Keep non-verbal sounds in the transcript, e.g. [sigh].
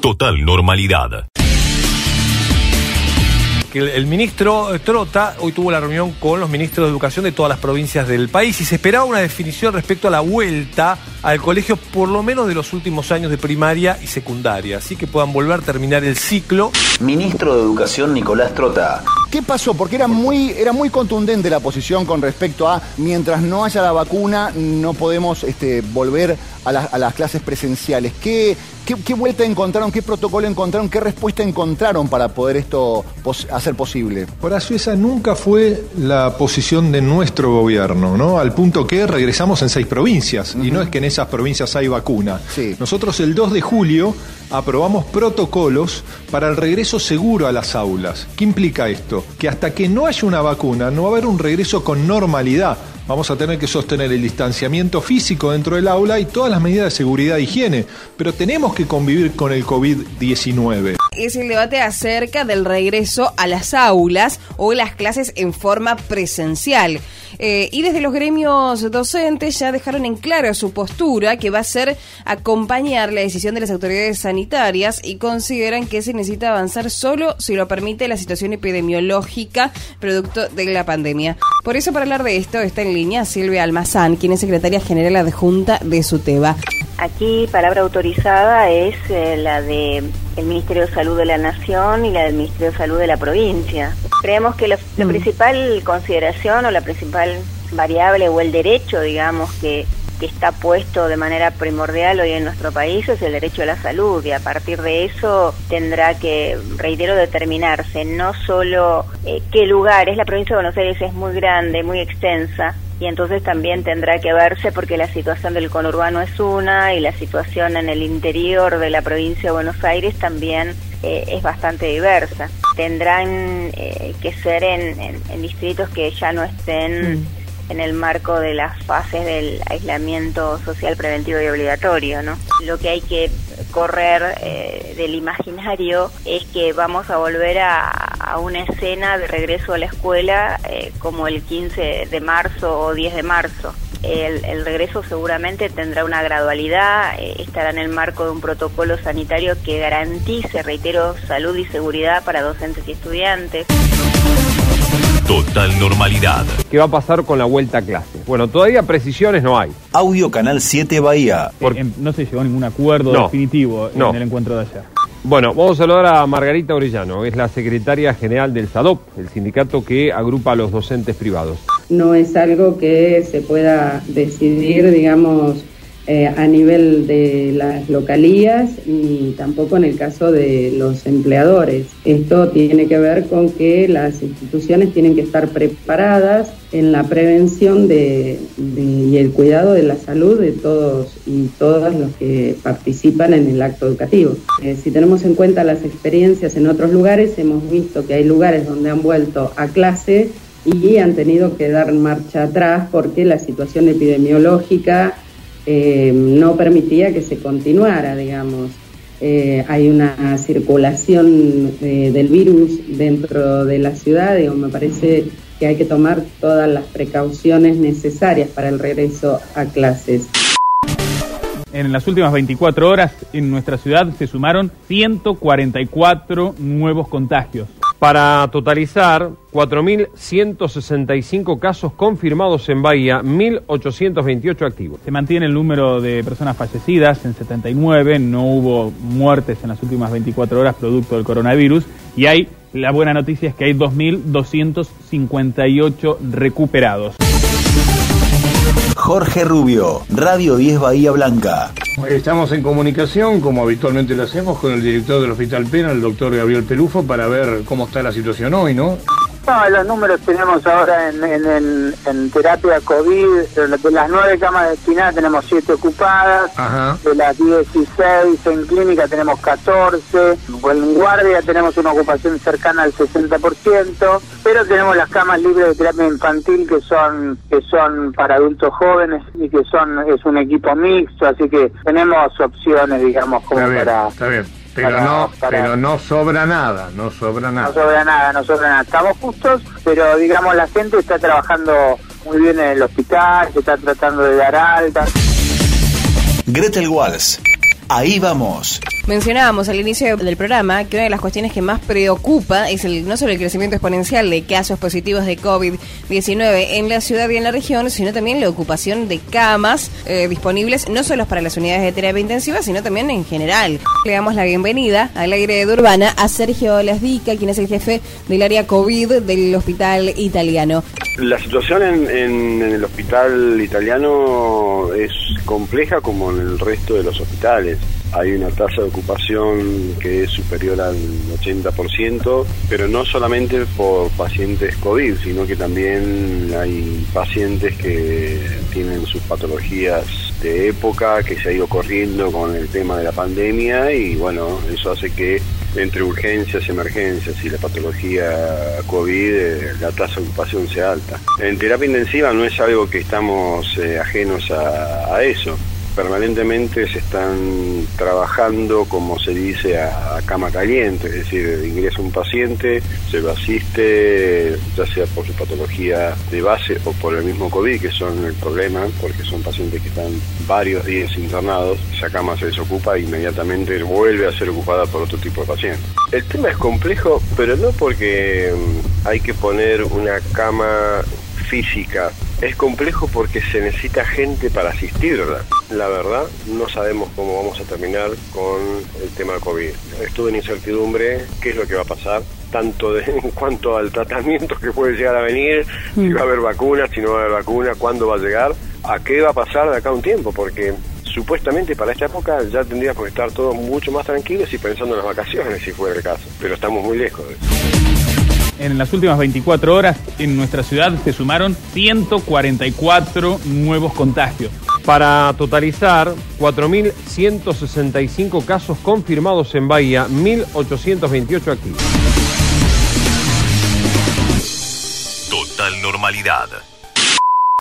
Total normalidad el, ministro Trota hoy tuvo la reunión con los ministros de educación de todas las provincias del país y se esperaba una definición respecto a la vuelta al colegio por lo menos de los últimos años de primaria y secundaria, así que puedan volver a terminar el ciclo. Ministro de Educación Nicolás Trota. ¿Qué pasó? Porque era muy, era muy contundente la posición con respecto a mientras no haya la vacuna no podemos este, volver a, a las clases presenciales. ¿Qué, ¿Qué, vuelta encontraron, qué protocolo encontraron, qué respuesta encontraron para poder esto hacer posible? Horacio, esa nunca fue la posición de nuestro gobierno, ¿no? Al punto que regresamos en seis provincias y no es que en esas provincias hay vacuna. Nosotros el 2 de julio aprobamos protocolos para el regreso seguro a las aulas. ¿Qué implica esto? Que hasta que no haya una vacuna no va a haber un regreso con normalidad vamos a tener que sostener el distanciamiento físico dentro del aula y todas las medidas de seguridad e higiene, pero tenemos que convivir con el COVID-19. Es el debate acerca del regreso a las aulas o las clases en forma presencial. Eh, y desde los gremios docentes ya dejaron en claro su postura, que va a ser acompañar la decisión de las autoridades sanitarias y consideran que se necesita avanzar solo si lo permite la situación epidemiológica producto de la pandemia. Por eso, para hablar de esto, está en línea Silvia Almazán, quien es secretaria general adjunta de SUTEBA. Aquí palabra autorizada es eh, la de el Ministerio de Salud de la Nación y la del Ministerio de Salud de la provincia. Creemos que la, mm. principal consideración o la principal variable o el derecho, digamos, que, que está puesto de manera primordial hoy en nuestro país es el derecho a la salud y a partir de eso tendrá que, reitero, determinarse no solo eh, qué lugares, la provincia de Buenos Aires es muy grande, muy extensa, y entonces también tendrá que verse porque la situación del conurbano es una y la situación en el interior de la provincia de Buenos Aires también eh, es bastante diversa. Tendrán eh, que ser en, distritos que ya no estén... Mm en el marco de las fases del aislamiento social preventivo y obligatorio. ¿no? Lo que hay que correr eh, del imaginario es que vamos a volver a, una escena de regreso a la escuela eh, como el 15 de marzo o 10 de marzo. El, regreso seguramente tendrá una gradualidad, eh, estará en el marco de un protocolo sanitario que garantice, reitero, salud y seguridad para docentes y estudiantes. Total normalidad. ¿Qué va a pasar con la vuelta a clase? Bueno, todavía precisiones no hay. Audio Canal 7 Bahía. Porque... no se llegó a ningún acuerdo definitivo en el encuentro de ayer. Bueno, vamos a saludar a Margarita Orellano, es la secretaria general del SADOP, el sindicato que agrupa a los docentes privados. No es algo que se pueda decidir, digamos, eh, a nivel de las localías ni tampoco en el caso de los empleadores. Esto tiene que ver con que las instituciones tienen que estar preparadas en la prevención de, y el cuidado de la salud de todos y todas los que participan en el acto educativo. Eh, si tenemos en cuenta las experiencias en otros lugares, hemos visto que hay lugares donde han vuelto a clase y han tenido que dar marcha atrás porque la situación epidemiológica eh, no permitía que se continuara, digamos. Eh, hay una circulación eh, del virus dentro de la ciudad, digo, me parece que hay que tomar todas las precauciones necesarias para el regreso a clases. En las últimas 24 horas en nuestra ciudad se sumaron 144 nuevos contagios para totalizar 4.165 casos confirmados en Bahía, 1.828 activos. Se mantiene el número de personas fallecidas en 79, no hubo muertes en las últimas 24 horas producto del coronavirus y hay, la buena noticia es que hay 2.258 recuperados. Jorge Rubio, Radio 10 Bahía Blanca. Estamos en comunicación, como habitualmente lo hacemos, con el director del Hospital Pena, el doctor Gabriel Pelufo, para ver cómo está la situación hoy, ¿no? No, los números tenemos ahora en, en, en, terapia COVID, de las nueve camas destinadas tenemos siete ocupadas, de las 16 en clínica tenemos 14, en guardia tenemos una ocupación cercana al 60%, pero tenemos las camas libres de terapia infantil que son que son para adultos jóvenes y que son es un equipo mixto, así que tenemos opciones, digamos, como para... Está bien. Pero, no, pero no sobra nada, no sobra nada. No sobra nada, no sobra nada. Estamos justos, pero digamos la gente está trabajando muy bien en el hospital, se está tratando de dar alta. Gretel Walls, ahí vamos. Mencionábamos al inicio del programa que una de las cuestiones que más preocupa es el, no solo el crecimiento exponencial de casos positivos de COVID-19 en la ciudad y en la región, sino también la ocupación de camas eh, disponibles no solo para las unidades de terapia intensiva, sino también en general. Le damos la bienvenida al aire de Urbana a Sergio Lasdica, quien es el jefe del área COVID del Hospital Italiano. La situación en, en, el hospital italiano es compleja como en el resto de los hospitales. Hay una tasa de ocupación que es superior al 80%, pero no solamente por pacientes COVID, sino que también hay pacientes que tienen sus patologías de época, que se ha ido corriendo con el tema de la pandemia y bueno, eso hace que entre urgencias, emergencias y la patología COVID, eh, la tasa de ocupación sea alta. En terapia intensiva no es algo que estamos eh, ajenos a eso permanentemente se están trabajando, como se dice, a, cama caliente, es decir, ingresa un paciente, se lo asiste, ya sea por su patología de base o por el mismo COVID, que son el problema, porque son pacientes que están varios días internados, esa cama se desocupa e inmediatamente vuelve a ser ocupada por otro tipo de paciente. El tema es complejo, pero no porque mm, hay que poner una cama física. Es complejo porque se necesita gente para asistirla. La verdad, no sabemos cómo vamos a terminar con el tema COVID. Estuve en incertidumbre qué es lo que va a pasar, tanto de, [laughs] en cuanto al tratamiento que puede llegar a venir, si mm. va a haber vacunas, si no va a haber vacuna, cuándo va a llegar, a qué va a pasar de acá a un tiempo, porque supuestamente para esta época ya tendríamos que estar todos mucho más tranquilos y pensando en las vacaciones, si fuera el caso, pero estamos muy lejos de eso. En las últimas 24 horas en nuestra ciudad se sumaron 144 nuevos contagios. Para totalizar 4.165 casos confirmados en Bahía, 1.828 activos. Total normalidad.